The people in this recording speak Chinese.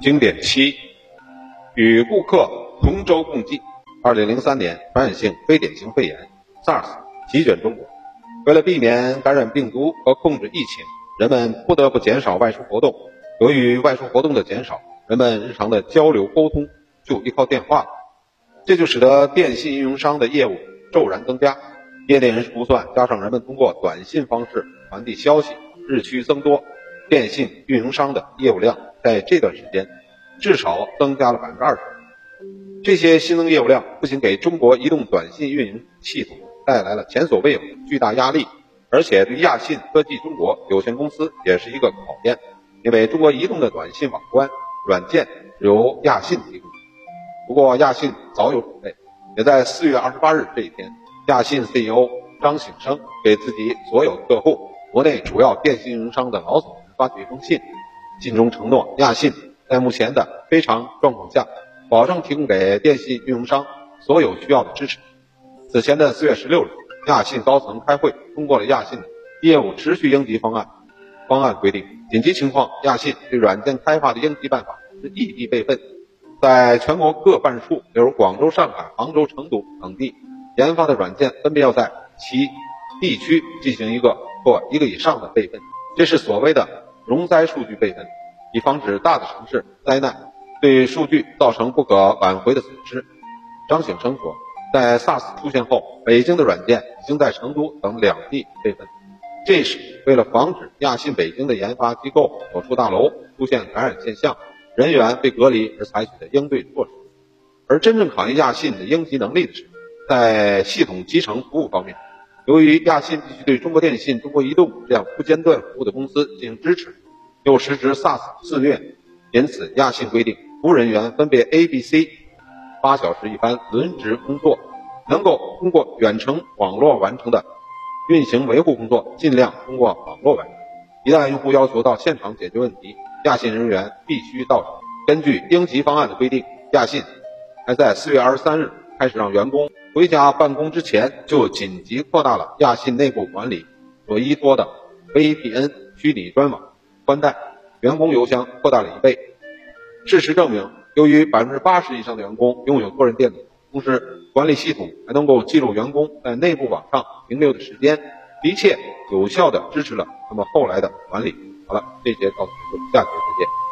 经典七，与顾客同舟共济。二零零三年，传染性非典型肺炎 SARS 席卷中国。为了避免感染病毒和控制疫情，人们不得不减少外出活动。由于外出活动的减少，人们日常的交流沟通就依靠电话了，这就使得电信运营商的业务骤然增加。业内人士估算，加上人们通过短信方式传递消息日趋增多，电信运营商的业务量在这段时间至少增加了百分之二十。这些新增业务量不仅给中国移动短信运营系统带来了前所未有的巨大压力，而且对亚信科技中国有限公司也是一个考验。因为中国移动的短信网关软件由亚信提供，不过亚信早有准备，也在四月二十八日这一天，亚信 CEO 张醒生给自己所有客户、国内主要电信运营商的老总发去一封信，信中承诺亚信在目前的非常状况下。保证提供给电信运营商所有需要的支持。此前的四月十六日，亚信高层开会通过了亚信业务持续应急方案。方案规定，紧急情况，亚信对软件开发的应急办法是异地备份，在全国各办事处，比如广州、上海、杭州、成都等地研发的软件，分别要在其地区进行一个或一个以上的备份。这是所谓的容灾数据备份，以防止大的城市灾难。对数据造成不可挽回的损失。张醒生说，在 SARS 出现后，北京的软件已经在成都等两地备份，这是为了防止亚信北京的研发机构所处大楼出现感染现象，人员被隔离而采取的应对措施。而真正考验亚信的应急能力的是，在系统集成服务方面，由于亚信必须对中国电信、中国移动这样不间断服务的公司进行支持，又时值 SARS 肆虐，因此亚信规定。服务人员分别 A、B、C，八小时一班轮值工作，能够通过远程网络完成的运行维护工作，尽量通过网络完成。一旦用户要求到现场解决问题，亚信人员必须到场。根据应急方案的规定，亚信还在四月二十三日开始让员工回家办公之前，就紧急扩大了亚信内部管理所依托的 VPN 虚拟专网宽带，员工邮箱扩大了一倍。事实证明，由于百分之八十以上的员工拥有个人电脑，同时管理系统还能够记录员工在内部网上停留的时间，的确有效的支持了他们后来的管理。好了，这节到此结束，下节再见。